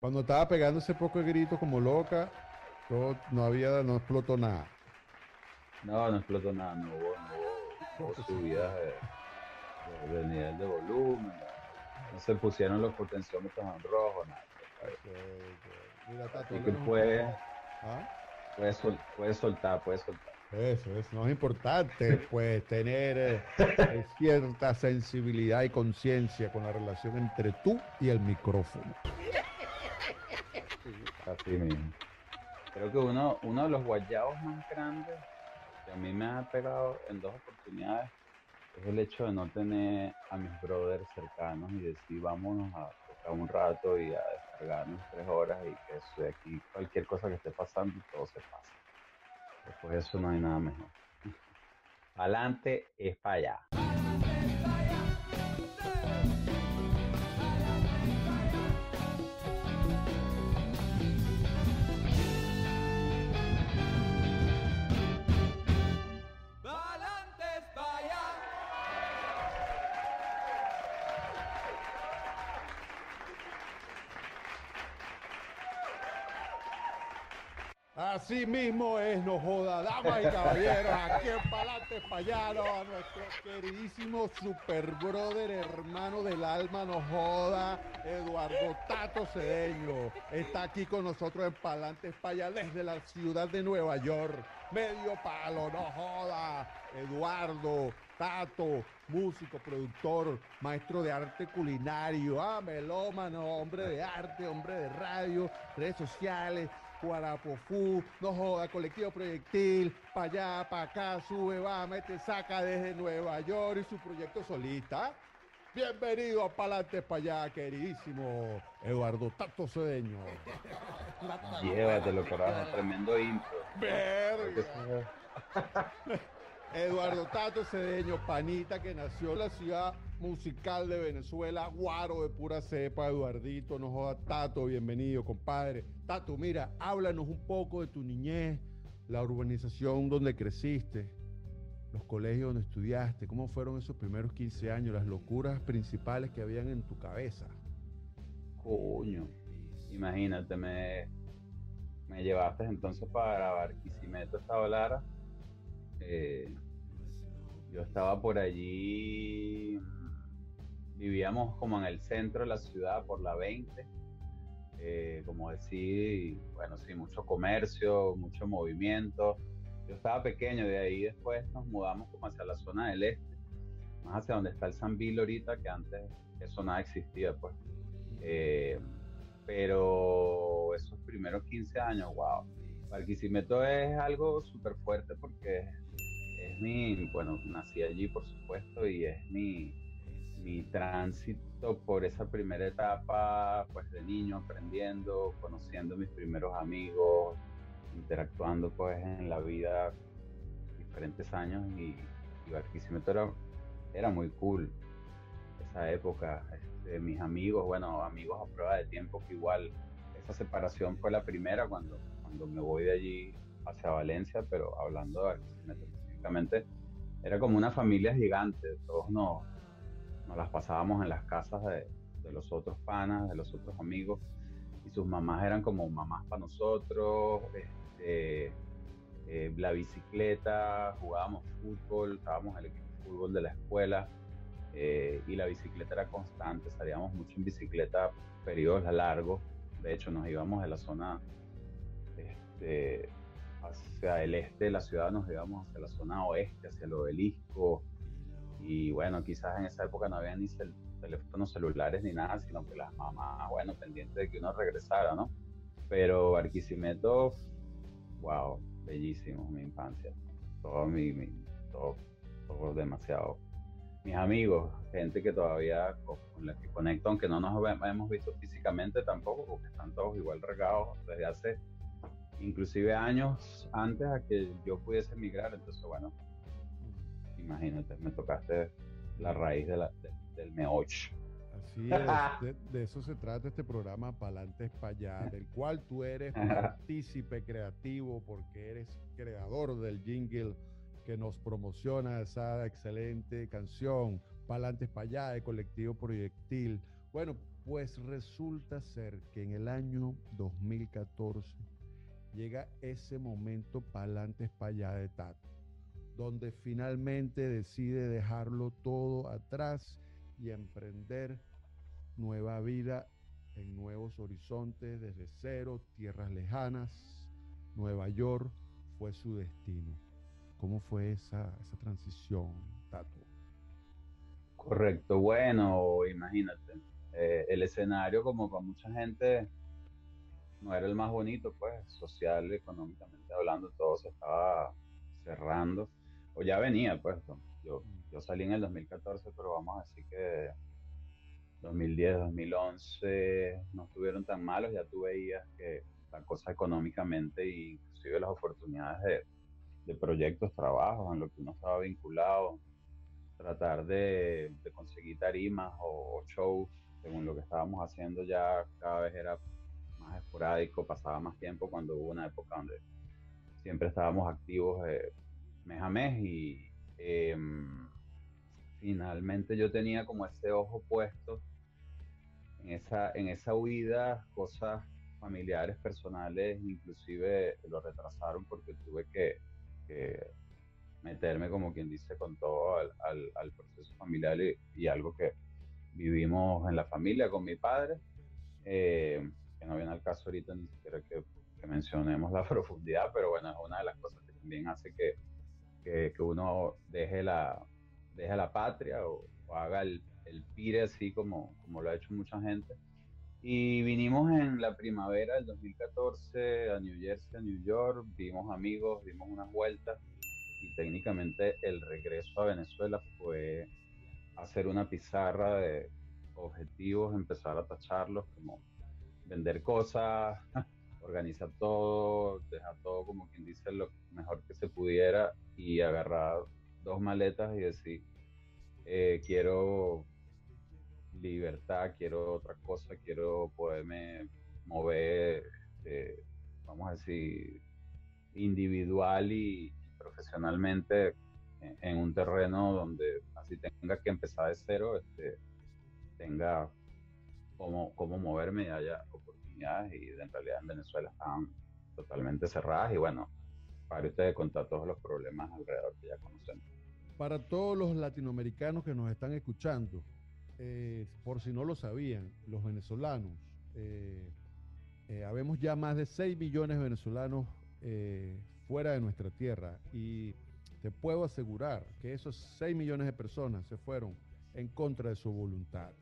Cuando estaba pegando ese poco de grito como loca, todo, no había, no explotó nada. No, no explotó nada, no hubo, no hubo, subidas de, de, nivel de volumen, no se pusieron los potenciómetros en rojo, nada. Mira, Así que puede, ¿Ah? puede, sol, puede soltar, puede soltar. Eso, eso no es importante, pues tener eh, cierta sensibilidad y conciencia con la relación entre tú y el micrófono. Así mismo. Creo que uno, uno de los guayabos más grandes que a mí me ha pegado en dos oportunidades es el hecho de no tener a mis brothers cercanos y decir vámonos a tocar un rato y a descargarnos tres horas y que eso de aquí cualquier cosa que esté pasando todo se pasa. Después de eso no hay nada mejor. Adelante es para allá. Así mismo es, no joda, damas y caballeros, aquí en Palante Fallaron, a nuestro queridísimo super brother, hermano del alma, no joda, Eduardo Tato Cedeño. Está aquí con nosotros en Palante Falla desde la ciudad de Nueva York. Medio palo, no joda. Eduardo, Tato, músico, productor, maestro de arte culinario, ah, melómano, hombre de arte, hombre de radio, redes sociales, Guarapofú, no joda, colectivo proyectil, pa' allá, pa' acá, sube, va, mete, saca desde Nueva York y su proyecto solista. Bienvenido a Palante para allá, queridísimo Eduardo Tato Cedeño. Llévatelo, carajo, tremendo intro. Verga. Eduardo Tato Cedeño, panita que nació en la ciudad musical de Venezuela, guaro de pura cepa, Eduardito, no joda, Tato, bienvenido, compadre. Tato, mira, háblanos un poco de tu niñez, la urbanización donde creciste, los colegios donde estudiaste, cómo fueron esos primeros 15 años, las locuras principales que habían en tu cabeza. Coño, imagínate, me, me llevaste entonces para Barquisimeto, esta Lara eh, yo estaba por allí, vivíamos como en el centro de la ciudad, por la 20. Eh, como decir, bueno, sí, mucho comercio, mucho movimiento. Yo estaba pequeño, de ahí después nos mudamos como hacia la zona del este, más hacia donde está el San Bill ahorita, que antes eso nada existía, pues. Eh, pero esos primeros 15 años, wow. Barquisimeto es algo súper fuerte porque mi, bueno, nací allí por supuesto y es mi, mi tránsito por esa primera etapa, pues de niño aprendiendo, conociendo mis primeros amigos, interactuando pues en la vida diferentes años y, y Barquisimeto era, era muy cool esa época. Este, mis amigos, bueno, amigos a prueba de tiempo que igual esa separación fue la primera cuando, cuando me voy de allí hacia Valencia, pero hablando de Barquisimeto era como una familia gigante, todos nos, las pasábamos en las casas de, los otros panas, de los otros amigos, y sus mamás eran como mamás para nosotros, este, eh, la bicicleta, jugábamos fútbol, estábamos en el equipo de fútbol de la escuela, eh, y la bicicleta era constante, salíamos mucho en bicicleta periodos largos, de hecho nos íbamos de la zona este, hacia el este de la ciudad, nos íbamos hacia la zona oeste, hacia el obelisco. Y bueno, quizás en esa época no había ni teléfonos celulares ni nada, sino que las mamás, bueno, pendientes de que uno regresara, ¿no? Pero Barquisimeto, wow, bellísimo mi infancia. Todo mi, todo, todo demasiado. Mis amigos, gente que todavía con la que conecto, aunque no nos hemos visto físicamente tampoco, porque están todos igual regados desde hace inclusive años antes a que yo pudiese emigrar. Entonces, bueno, imagínate, me tocaste la raíz de la, del meoch. Así es, de, eso se trata este programa Palantes para allá, del cual tú eres partícipe creativo porque eres creador del jingle que nos promociona esa excelente canción Palantes para allá de colectivo proyectil. Bueno, Pues resulta ser que en el año 2014 llega ese momento pa'lante para allá de Tato, donde finalmente decide dejarlo todo atrás y emprender nueva vida en nuevos horizontes, desde cero, tierras lejanas, Nueva York fue su destino. ¿Cómo fue esa, esa transición, Tato? Correcto, bueno, imagínate, eh, el escenario como para mucha gente no era el más bonito, pues, social, económicamente hablando, todo se estaba cerrando, o ya venía, pues, yo, yo salí en el 2014, pero vamos a decir que 2010, 2011 no estuvieron tan malos, ya tú veías que la cosa económicamente e inclusive las oportunidades de, proyectos, trabajos en lo que uno estaba vinculado, tratar de, conseguir tarimas o, shows, según lo que estábamos haciendo ya cada vez era más esporádico, pasaba más tiempo cuando hubo una época donde siempre estábamos activos eh, mes a mes y em, finalmente yo tenía como ese ojo puesto en esa, en esa huida, cosas familiares, personales, inclusive lo retrasaron porque tuve que, meterme, como quien dice, con todo al, proceso familiar y, algo que vivimos en la familia con mi padre, eh, que no viene al caso ahorita ni siquiera que, mencionemos la profundidad, pero bueno, es una de las cosas que también hace que, que, uno deje la, deje la patria o, haga el, el, pire así como, como lo ha hecho mucha gente. Y vinimos en la primavera del 2014 a New Jersey, a New York, vimos amigos, dimos unas vueltas y técnicamente el regreso a Venezuela fue hacer una pizarra de objetivos, empezar a tacharlos como vender cosas, organizar todo, dejar todo como quien dice lo mejor que se pudiera y agarrar dos maletas y decir, eh, quiero libertad, quiero otra cosa, quiero poderme mover, este, vamos a decir, individual y, profesionalmente en, un terreno donde así tenga que empezar de cero, este, tenga cómo, cómo moverme y haya oportunidades y en realidad en Venezuela están totalmente cerradas y bueno, para usted contar todos los problemas alrededor que ya conocemos. Para todos los latinoamericanos que nos están escuchando, eh, por si no lo sabían, los venezolanos, eh, eh, habemos ya más de 6 millones de venezolanos fuera de nuestra tierra y te puedo asegurar que esos 6 millones de personas se fueron en contra de su voluntad.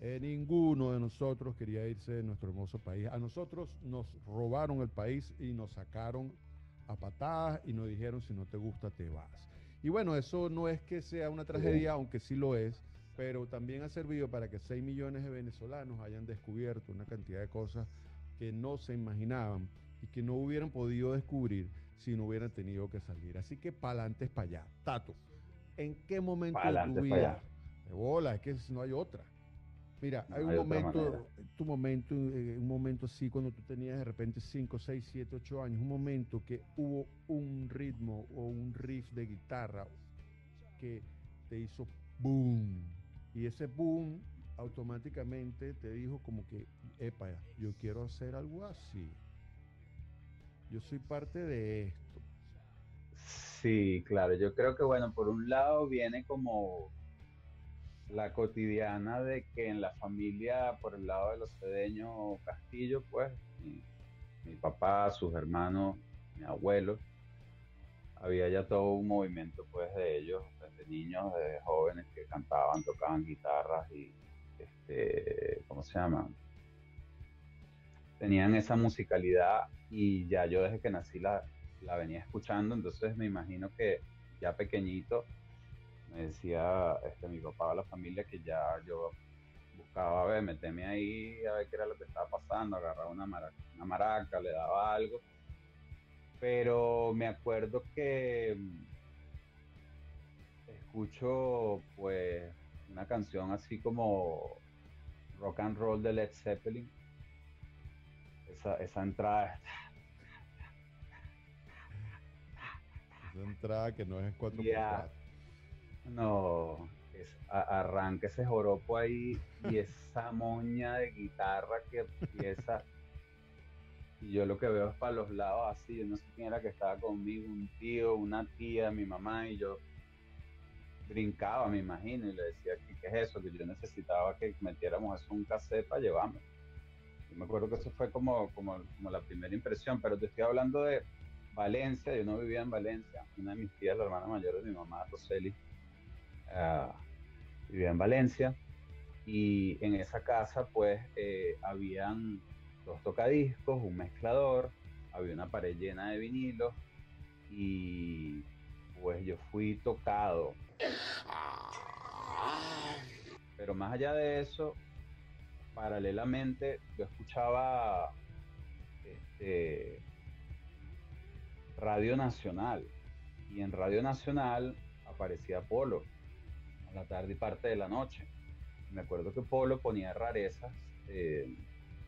Ninguno de nosotros quería irse de nuestro hermoso país. A nosotros nos robaron el país y nos sacaron a patadas y nos dijeron si no te gusta te vas. Y bueno, eso no es que sea una tragedia, aunque sí lo es, pero también ha servido para que 6 millones de venezolanos hayan descubierto una cantidad de cosas que no se imaginaban y que no hubieran podido descubrir si no hubieran tenido que salir. Así que pa'lante es para allá. Tato, ¿en qué momento de tu vida? De bola, es que no hay otra. Mira, hay un momento, tu momento, eh, un momento así cuando tú tenías de repente 5, 6, 7, 8 años, un momento que hubo un ritmo o un riff de guitarra que te hizo boom y ese boom automáticamente te dijo como que, epa, yo quiero hacer algo así. Yo soy parte de esto. Sí, claro, yo creo que bueno, por un lado viene como la cotidiana de que en la familia, por el lado de los cedeños Castillo, pues mi, papá, sus hermanos, mi abuelo, había ya todo un movimiento pues de ellos, de niños, de jóvenes que cantaban, tocaban guitarras y, este, ¿cómo se llama? Tenían esa musicalidad y ya yo desde que nací la, la venía escuchando, entonces me imagino que ya pequeñito me decía este, mi papá a la familia que ya yo buscaba, a ver, meterme ahí a ver qué era lo que estaba pasando, agarraba una una maraca le daba algo pero me acuerdo que mm, escucho pues una canción así como rock and roll de Led Zeppelin. Esa, esa entrada. Esa entrada que no es 4x4. No, arranca ese joropo ahí y esa moña de guitarra que empieza. Y yo lo que veo es para los lados así, yo no sé quién era que estaba conmigo, un tío, una tía, mi mamá, y yo brincaba, me imagino, y le decía, ¿qué, qué es eso? Que yo necesitaba que metiéramos eso en un cassette para llevarme. Y me acuerdo que eso fue como, como, como la primera impresión, pero te estoy hablando de Valencia, yo no vivía en Valencia, una de mis tías, la hermana mayor de mi mamá, Roseli, uh, vivía en Valencia y en esa casa pues eh, habían dos tocadiscos, un mezclador, había una pared llena de vinilos y pues yo fui tocado. Pero más allá de eso, paralelamente yo escuchaba este, Radio Nacional y en Radio Nacional aparecía Polo la tarde y parte de la noche. Me acuerdo que Polo ponía rarezas, eh,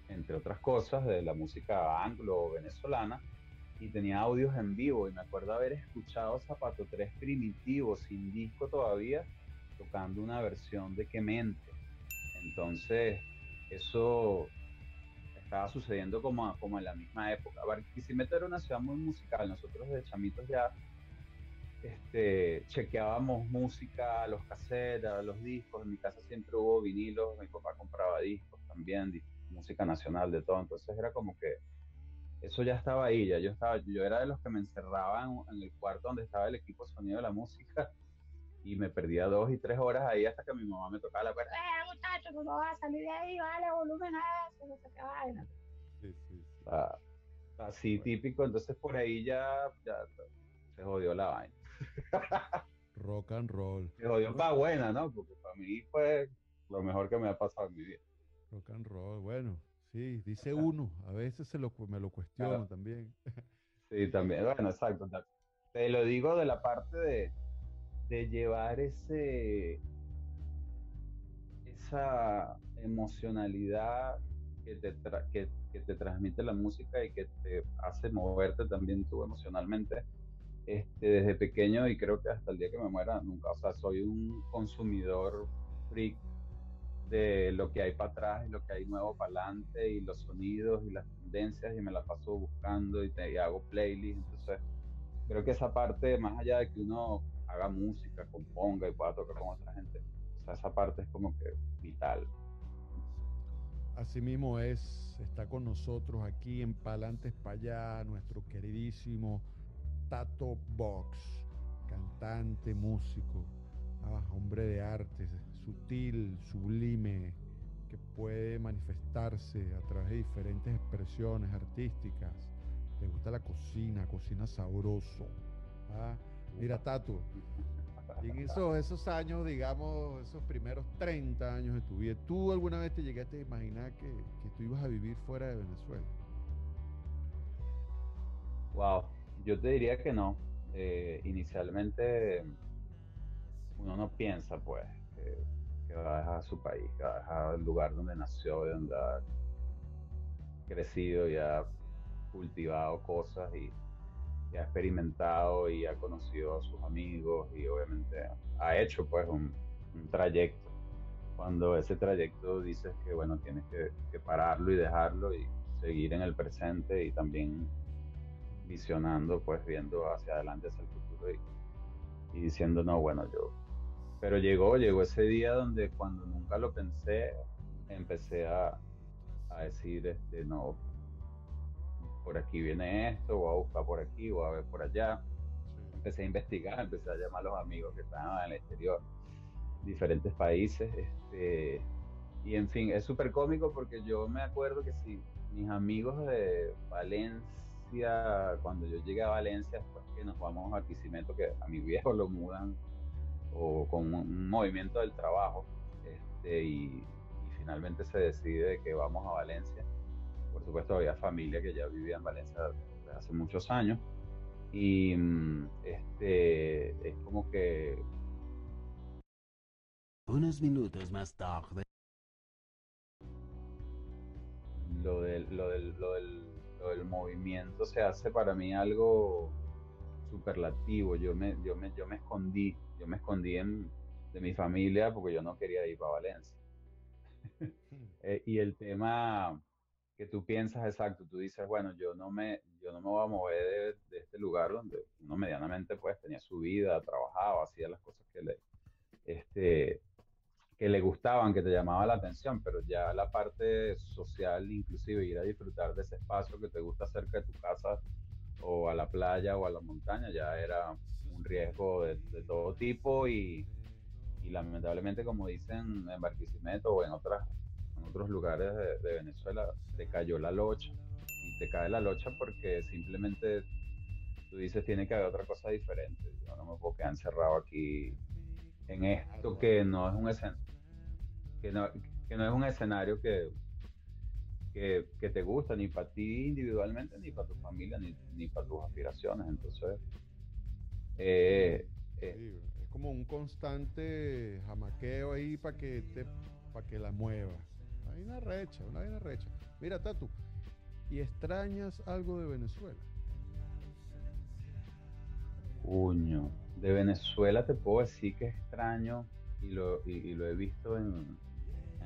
entre otras cosas, de la música anglo-venezolana y tenía audios en vivo. Y me acuerdo haber escuchado Zapato 3 primitivo, sin disco todavía, tocando una versión de Quemente. Entonces, eso estaba sucediendo como, como en la misma época. Barquisimeto era una ciudad muy musical. Nosotros de chamitos ya este, chequeábamos música, los cassettes, los discos. En mi casa siempre hubo vinilos, mi papá compraba discos también, música nacional, de todo. Entonces era como que eso ya estaba ahí, ya yo estaba, yo era de los que me encerraban en el cuarto donde estaba el equipo sonido de la música y me perdía dos y tres horas ahí hasta que mi mamá me tocaba la puerta, ¡eh muchacho, no vas a salir de ahí, vale, volumen a eso, no sé qué vaina! Sí, sí, ah, así típico, entonces por ahí ya, ya se jodió la vaina. Rock and roll. Se jodió para buena, ¿no? Porque para mí fue lo mejor que me ha pasado en mi vida. Rock and roll, bueno, sí, dice uno, a veces se lo, me lo cuestiono también. Sí, también, bueno, exacto. Te lo digo de la parte de, de llevar ese esa emocionalidad que te, que, que, te transmite la música y que te hace moverte también tú emocionalmente este, desde pequeño y creo que hasta el día que me muera nunca, o sea, soy un consumidor freak de lo que hay para atrás y lo que hay nuevo para adelante y los sonidos y las tendencias y me la paso buscando y, te, hago playlists, entonces creo que esa parte, más allá de que uno haga música, componga y pueda tocar con otra gente, esa parte es como que vital. Asimismo es, está con nosotros aquí en Palantes allá, nuestro queridísimo Tato Box, cantante, músico, ah, hombre de arte, sutil, sublime, que puede manifestarse a través de diferentes expresiones artísticas. Le gusta la cocina, cocina sabroso. ¿ah? Mira, Tato, en esos, esos años, digamos, esos primeros 30 años de tu vida, ¿tú alguna vez te llegaste a imaginar que, que tú ibas a vivir fuera de Venezuela? Wow, yo te diría que no. Eh, inicialmente uno no piensa pues que, va a dejar su país, que va a dejar el lugar donde nació, donde ha crecido y ha cultivado cosas y, ha experimentado y ha conocido a sus amigos y obviamente ha hecho pues un, trayecto. Cuando ese trayecto dices que bueno, tienes que pararlo y dejarlo y seguir en el presente y también visionando, pues viendo hacia adelante, hacia el futuro y, diciendo, no, bueno, yo... Pero llegó, llegó ese día donde cuando nunca lo pensé, empecé a, a decir, este, no, por aquí viene esto, voy a buscar por aquí, voy a ver por allá. Empecé a investigar, empecé a llamar a los amigos que estaban en el exterior, diferentes países, este, y en fin, es súper cómico porque yo me acuerdo que si mis amigos de Valencia, cuando yo llegué a Valencia, después que nos vamos a Quisimeto, que a mi viejo lo mudan o con un, movimiento del trabajo, este, y, finalmente se decide que vamos a Valencia. Por supuesto, había familia que ya vivía en Valencia desde hace muchos años, y mm, este, es como que... Unos minutos más tarde. Lo del, lo del, lo del el movimiento se hace para mí algo superlativo. Yo me, yo me, yo me escondí, yo me escondí en, de mi familia porque yo no quería ir para Valencia. Eh, y el tema que tú piensas exacto, tú dices, bueno, yo no me, yo no me voy a mover de, de este lugar donde uno medianamente pues tenía su vida, trabajaba, hacía las cosas que le, este, que le gustaban, que te llamaba la atención, pero ya la parte social, inclusive ir a disfrutar de ese espacio que te gusta cerca de tu casa o a la playa o a la montaña, ya era un riesgo de, todo tipo y, lamentablemente, como dicen en Barquisimeto o en, otras, en otros lugares de, de, Venezuela, te cayó la locha. Y te cae la locha porque simplemente tú dices, tiene que haber otra cosa diferente. Yo no me puedo quedar encerrado aquí en esto que no es un escenario, que no, que no es un escenario que, que, que te gusta ni para ti individualmente, ni para tu familia, ni, ni para tus aspiraciones. Entonces, eh, eh, es como un constante jamaqueo ahí para que te, para que la mueva. Hay una recha, una vaina recha. Mira, Tatu, ¿y extrañas algo de Venezuela? Puño, de Venezuela te puedo decir que extraño y lo, y, y lo he visto en,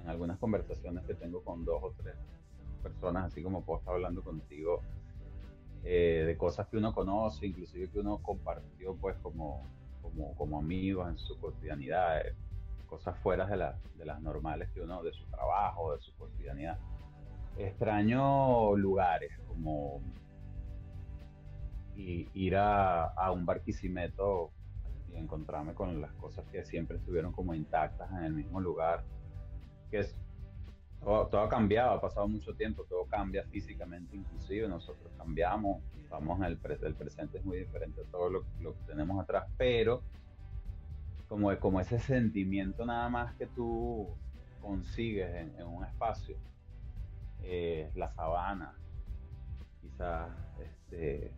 en, algunas conversaciones que tengo con dos o tres personas, así como puedo estar hablando contigo, eh, de cosas que uno conoce, inclusive que uno compartió pues como, como, como amigos en su cotidianidad, eh, cosas fuera de, la, de las normales que uno, de su trabajo, de su cotidianidad. Extraño lugares como y ir a, a un barquisimeto y encontrarme con las cosas que siempre estuvieron como intactas en el mismo lugar. Que es, todo, todo, ha cambiado, ha pasado mucho tiempo, todo cambia físicamente inclusive, nosotros cambiamos, estamos en el, pre el presente es muy diferente a todo lo, lo, que tenemos atrás, pero como, como ese sentimiento nada más que tú consigues en, un espacio, eh, la sabana, quizás este,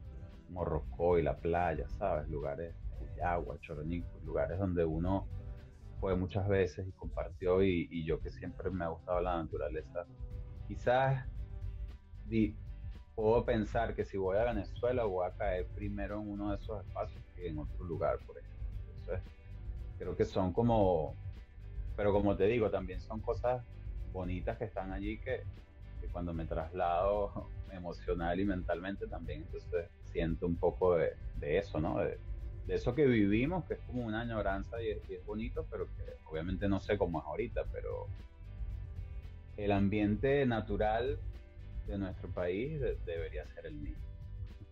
Morrocoy, la playa, ¿sabes? Lugares agua, Choroní, lugares donde uno fue muchas veces y compartió y, y, yo que siempre me ha gustado la naturaleza, quizás di, puedo pensar que si voy a Venezuela voy a caer primero en uno de esos espacios que en otro lugar, por ejemplo. Entonces, creo que son como, pero como te digo, también son cosas bonitas que están allí que, que cuando me traslado emocional y mentalmente también, entonces siento un poco de, de eso, ¿no? De, de eso que vivimos, que es como una añoranza y es, y es, bonito, pero que obviamente no sé cómo es ahorita, pero el ambiente natural de nuestro país de, debería ser el mismo.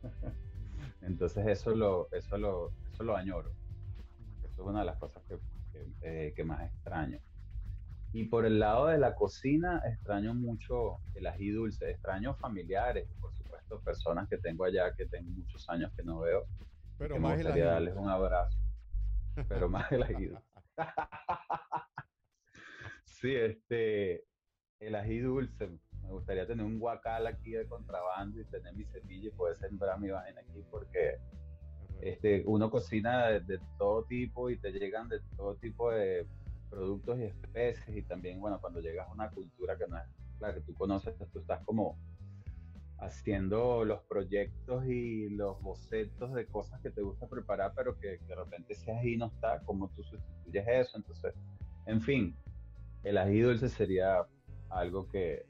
Entonces eso lo, eso lo, eso lo añoro. Eso es una de las cosas que, que, eh, que más extraño. Y por el lado de la cocina, extraño mucho el ají dulce, extraño familiares, por supuesto, personas que tengo allá, que tengo muchos años que no veo, pero más me gustaría darles un abrazo. Pero más el ají. sí, este, el ají dulce. Me gustaría tener un guacal aquí de contrabando y tener mi semilla y poder sembrar mi vaina aquí porque este, uno cocina de, de, todo tipo y te llegan de todo tipo de productos y especies y también, bueno, cuando llegas a una cultura que no es la que tú conoces, tú estás como haciendo los proyectos y los bocetos de cosas que te gusta preparar, pero que, de repente ese ají no está, como tú sustituyes eso? Entonces, en fin, el ají dulce sería algo que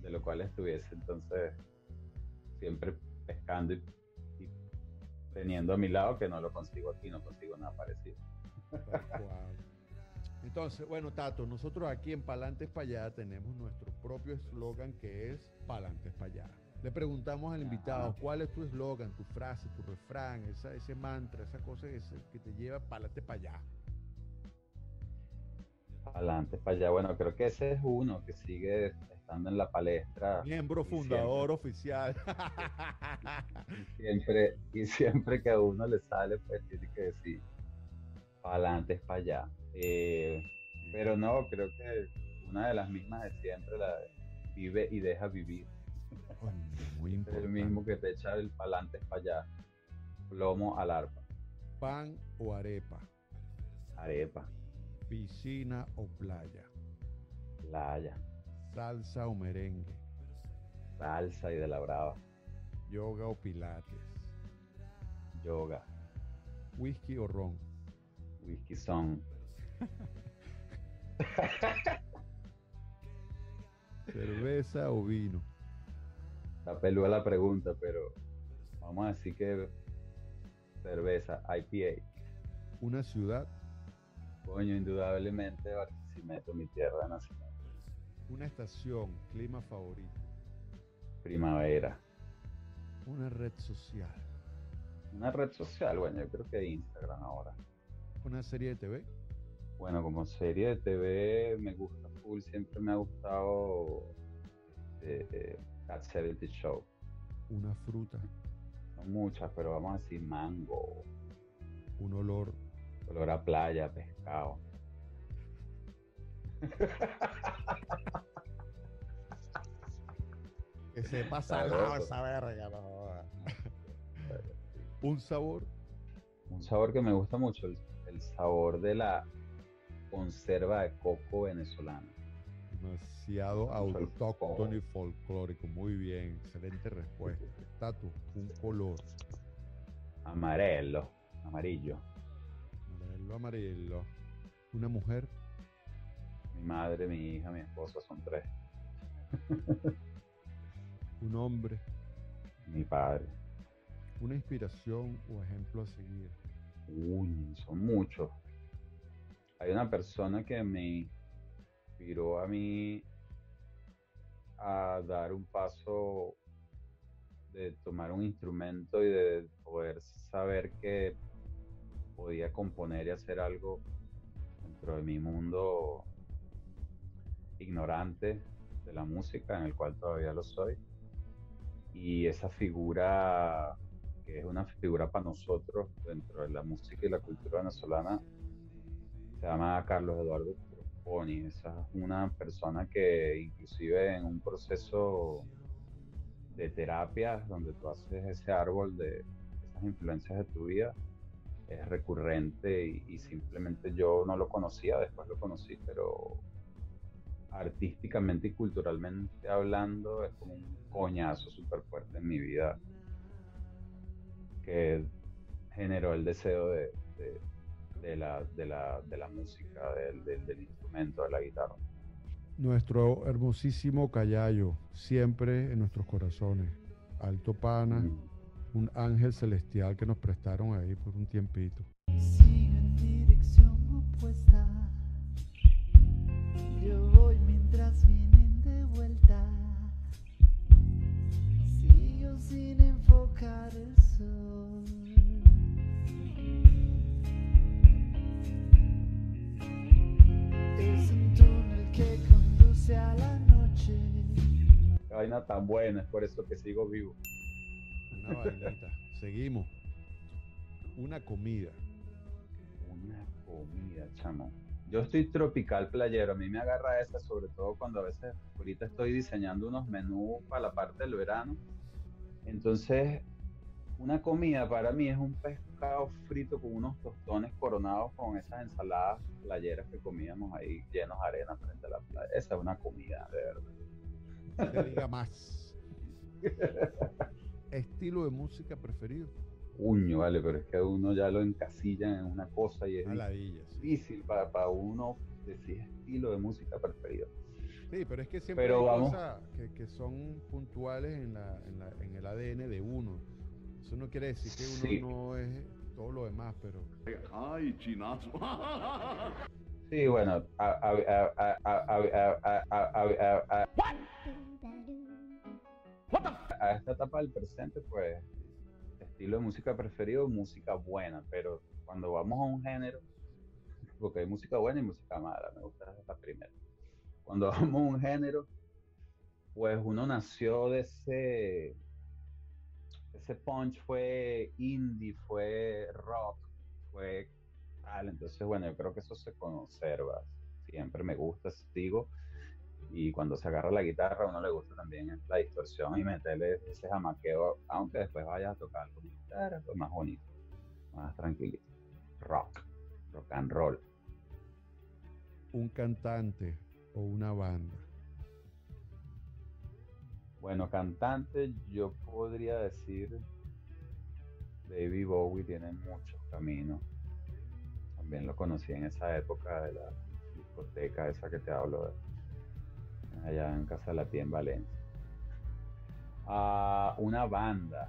de lo cual estuviese entonces siempre pescando y, teniendo a mi lado que no lo consigo aquí, no consigo nada parecido. Entonces, bueno, Tato, nosotros aquí en Palantes allá tenemos nuestro propio eslogan que es Palantes allá. Le preguntamos al invitado cuál es tu eslogan, tu frase, tu refrán, esa, ese mantra, esa cosa que, que te lleva pa'lante para allá. Pa'lante para allá. Bueno, creo que ese es uno que sigue estando en la palestra. Miembro fundador siempre, oficial. Y siempre, y siempre que a uno le sale, pues tiene que decir pa'lante para allá. Eh, pero no, creo que una de las mismas de siempre, la de vive y deja vivir. Muy es el mismo que te echa el pa'lante para allá, plomo al arpa. ¿Pan o arepa? Arepa. ¿Piscina o playa? Playa. ¿Salsa o merengue? Salsa y de la brava. ¿Yoga o pilates? Yoga. ¿Whisky o ron? Whisky son. ¿Cerveza o vino? Está peluda la pregunta, pero vamos a decir que cerveza, IPA. Una ciudad, Coño, indudablemente Barquisimeto, mi tierra nacimiento. una estación, clima favorito, Primavera. una red social, Una red social, bueno, yo creo que Instagram ahora. una serie de TV, Bueno, como serie de TV me gusta full, siempre me ha gustado eh, Cat 70 Show. una fruta, Son muchas, pero vamos a decir mango, un olor, olor a playa, pescado. que sepa salado salado esa esa verga, no. Un sabor, Un sabor que me gusta mucho, el, el sabor de la conserva de coco venezolana. Demasiado autóctono y folclórico. Muy bien, excelente respuesta. Estatus, un color, Amarelo, amarillo. amarillo, amarillo. Una mujer, Mi madre, mi hija, mi esposa son tres. un hombre, Mi padre. una inspiración o ejemplo a seguir. Uy, son muchos. Hay una persona que me inspiró a mí a dar un paso de tomar un instrumento y de poder saber que podía componer y hacer algo dentro de mi mundo ignorante de la música, en el cual todavía lo soy. Y esa figura que es una figura para nosotros dentro de la música y la cultura venezolana, se llama Carlos Eduardo Troponi. Esa es una persona que inclusive en un proceso de terapia, donde tú haces ese árbol de esas influencias de tu vida, es recurrente y, simplemente yo no lo conocía, después lo conocí, pero artísticamente y culturalmente hablando es como un coñazo súper fuerte en mi vida que generó el deseo de, de- de, la, de la música, del, del- del instrumento, de la guitarra. Nuestro hermosísimo Callayo, siempre en nuestros corazones. Alto Pana, Mm. un ángel celestial que nos prestaron ahí por un tiempito. Sigo en dirección opuesta. Vaina tan buena, es por eso que sigo vivo. Una vainita. Seguimos. Una comida. Una comida, chamo. Yo estoy tropical playero, a mí me agarra esa, sobre todo cuando a veces ahorita estoy diseñando unos menús para la parte del verano. Entonces, una comida para mí es un pescado frito con unos tostones coronados con esas ensaladas playeras que comíamos ahí llenos de arena frente a la playa. Esa es una comida, de verdad. Que diga más. Estilo de música preferido. Uño, vale, pero es que uno ya lo encasilla en una cosa y es Una ladilla, sí. difícil para, para uno decir estilo de música preferido. Sí, pero es que siempre Pero hay vamos- cosas que, que son puntuales en, la, en, la- en el ADN de uno. Eso no quiere decir que uno Sí. no es todo lo demás, pero Ay, chinazo. Sí, bueno, a esta etapa del presente, pues, estilo de música preferido, música buena, pero cuando vamos a un género, porque hay música buena y música mala, me gusta esta primera. Cuando vamos a un género, pues uno nació de ese, ese punch, fue indie, fue rock, fue tal, entonces bueno, yo creo que eso se conserva, siempre me gusta, sigo, y cuando se agarra la guitarra a uno le gusta también la distorsión y meterle ese jamaqueo, aunque después vayas a tocar con guitarra, pues más bonito, más tranquilito. Rock, rock and roll. un cantante o una banda. Bueno, cantante, yo podría decir David Bowie tiene muchos caminos. También lo conocí en esa época de la discoteca esa que te hablo, de- allá en Casa de la Tía en Valencia. Ah, una banda.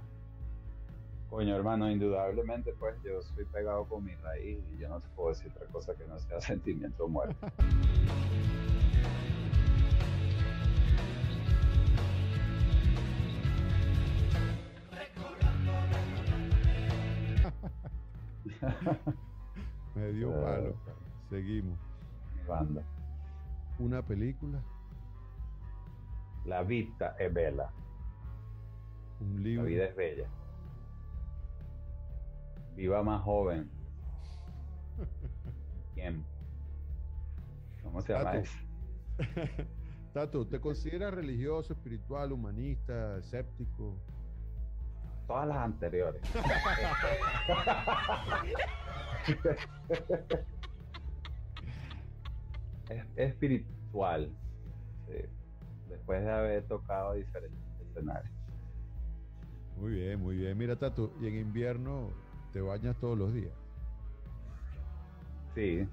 Coño, hermano, indudablemente, pues yo soy pegado con mi raíz y yo no te puedo decir otra cosa que no sea sentimiento muerto. Dio palo. Seguimos. banda. Una película, La vista es bella, un la libro. vida es bella. Viva más joven. ¿Quién? ¿Cómo se llama eso? Tato, ¿te consideras religioso, espiritual, humanista, escéptico? Todas las anteriores. es espiritual. sí, Después de haber tocado diferentes escenarios. Muy bien, muy bien. Mira, Tato, y en invierno te bañas todos los días. Sí,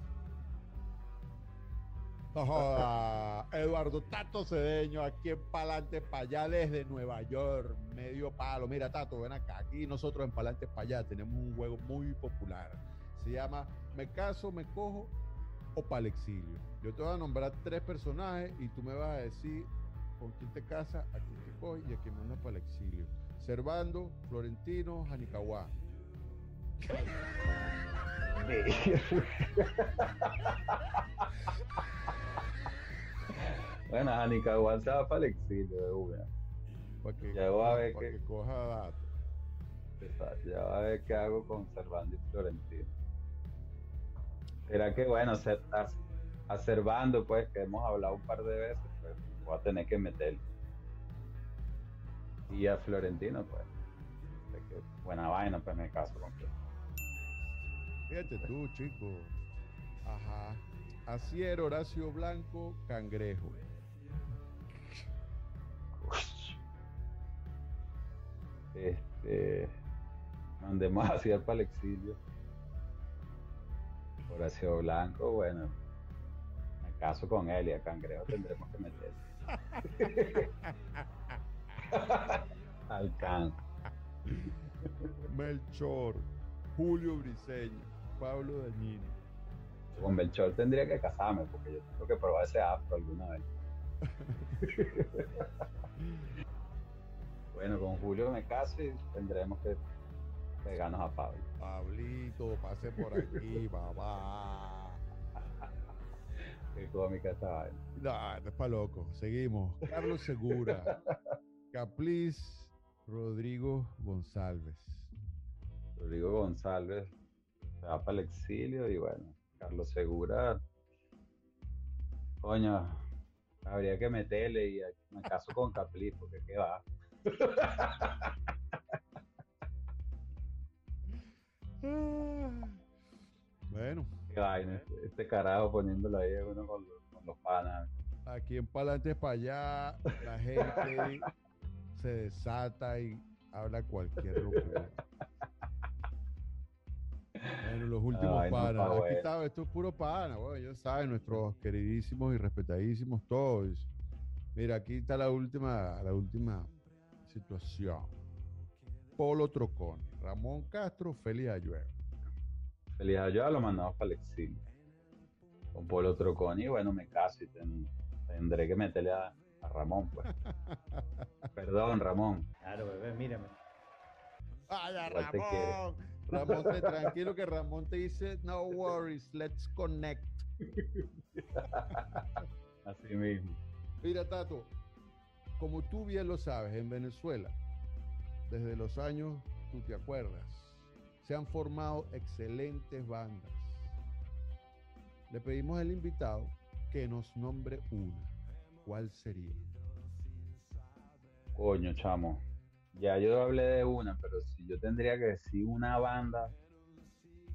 No joda. Eduardo Tato Cedeño, aquí en Palante Payá desde Nueva York, medio palo. Mira, Tato, ven acá. Aquí nosotros en Palante Payá tenemos un juego muy popular. Se llama Me caso, me cojo o Palexilio. Yo te voy a nombrar tres personajes y tú me vas a decir con quién te casas, a quién te coges y a quién mandas para el exilio. Servando, Florentino, Janicaguá. bueno, Anicaguán se va para el exilio de una. Para que, Ya voy a ver para que coja datos. Ya va a ver qué hago con Servando y Florentino. Será que, bueno, ser- a, a Servando, pues, que hemos hablado un par de veces, pues, voy a tener que meterlo. Y a Florentino, pues, de que buena vaina, pues me caso con él. Fíjate tú, chico. Ajá. Así era Horacio Blanco, cangrejo. Este, mandemos hacia para el exilio. Horacio Blanco, bueno, me caso con él y a Cangrejo tendremos que meter. Al can. Melchor, Julio Briseño, Pablo Dañino. Con Belchor tendría que casarme porque yo tengo que probar ese afro alguna vez. bueno, con Julio me caso y tendremos que pegarnos a Pablo. Pablito, pase por aquí, papá. Qué cómica esta vaina. No, no es para loco. Seguimos. Carlos Segura, Capliz, Rodrigo González. Rodrigo González se va para el exilio y bueno, Carlos Segura, coño, habría que meterle y me caso con Capliz porque qué va. Bueno, Qué vaina, este, este carajo poniéndolo ahí uno con los, con los panas. aquí en Palante para allá, la gente se desata y habla cualquier locura. Bueno, los últimos Ay, no, panas. está Aquí está, esto es puro pana. Bueno, ya saben, nuestros queridísimos y respetadísimos todos. Mira, aquí está la última, la última situación. Polo Trocón, Ramón Castro, Félix Ayuero. Feliz yo lo mandamos para el exilio. Con Polo Troconi, bueno, me caso y ten- tendré que meterle a, a Ramón, pues. Perdón, Ramón. Claro, bebé, mírame. Ay, a Igual te quiere. Ramón. Ramón, te- tranquilo que Ramón te dice, no worries, let's connect. Así mismo. Mira, Tato, como tú bien lo sabes, en Venezuela, desde los años, tú te acuerdas, se han formado excelentes bandas. Le pedimos al invitado que nos nombre una. ¿Cuál sería? Coño, chamo. Ya yo hablé de una, pero si yo tendría que decir una banda,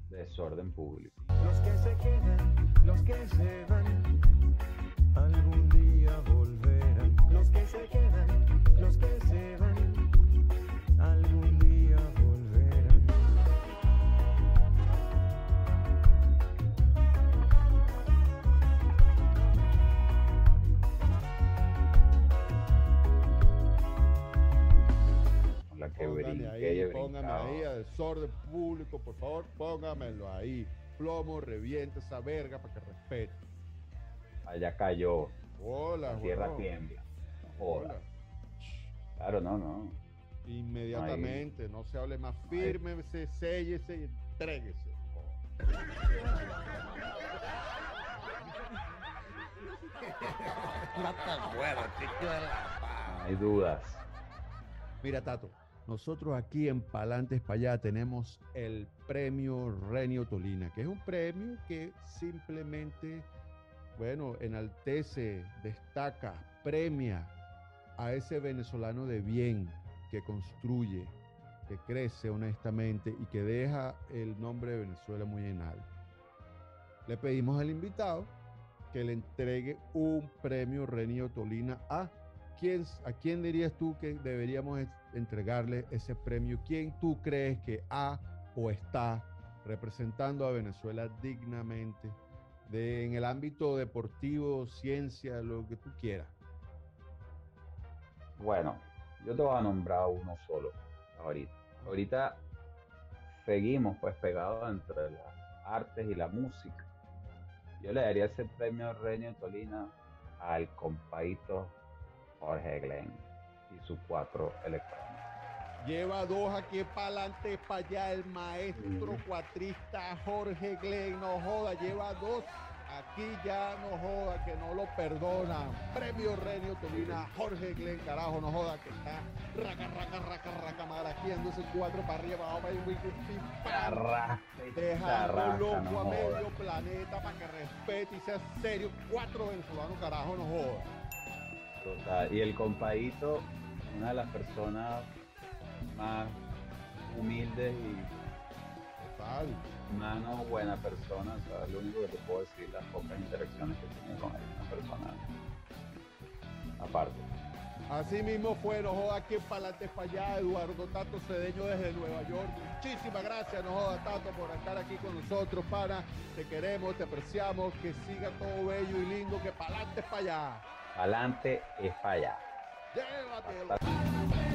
desorden público. Los que se quedan, los que se van, algún día volverán. Los que se quedan, ahí, póngame ahí a desorden público, por favor, póngamelo ahí. Plomo, revienta esa verga para que respete. Allá cayó, Hola, la tierra tiembla. No. Hola. Claro, no, no. Inmediatamente, no se hable más firme, se séllese y entréguese. No hay dudas. Mira, Tato, nosotros aquí en Palantes para allá tenemos el premio Renio Tolina, que es un premio que simplemente, bueno, enaltece, destaca, premia a ese venezolano de bien que construye, que crece honestamente y que deja el nombre de Venezuela muy en alto. Le pedimos al invitado que le entregue un premio Renio Tolina a quién, ¿a quién dirías tú que deberíamos es- entregarle ese premio? ¿Quién tú crees que ha o está representando a Venezuela dignamente en el ámbito deportivo, ciencia, lo que tú quieras? Bueno, yo te voy a nombrar uno solo ahorita. Ahorita seguimos pues pegados entre las artes y la música. Yo le daría ese premio Reño Tolina al compadito Jorge Glenn y sus cuatro electrones. Lleva dos aquí para adelante, para allá, el maestro Ujú. cuatrista Jorge Glenn, no joda, lleva dos. Aquí ya no joda, que no lo perdona. Premio Renio Tolina, Jorge Glenn, carajo, no joda, que está raca, raca, raca, raca, maraquiéndose cuatro para arriba, vamos a ir, pim, pim, pam. Carrasca y Dejando loco no a medio planeta para que respete y sea serio. Cuatro venezolanos, carajo, no joda. Total. Y el compadito, una de las personas más humildes y Total. Mano, buena persona, o sea, lo único que te puedo decir, las pocas interacciones que tiene con él, una persona aparte. Así mismo fue, no joda, aquí para adelante, para allá, Eduardo Tato Cedeño desde Nueva York. Muchísimas gracias, no joda, Tato, por estar aquí con nosotros, para Te queremos, te apreciamos, que siga todo bello y lindo, que para adelante, para allá. Adelante es. Hasta-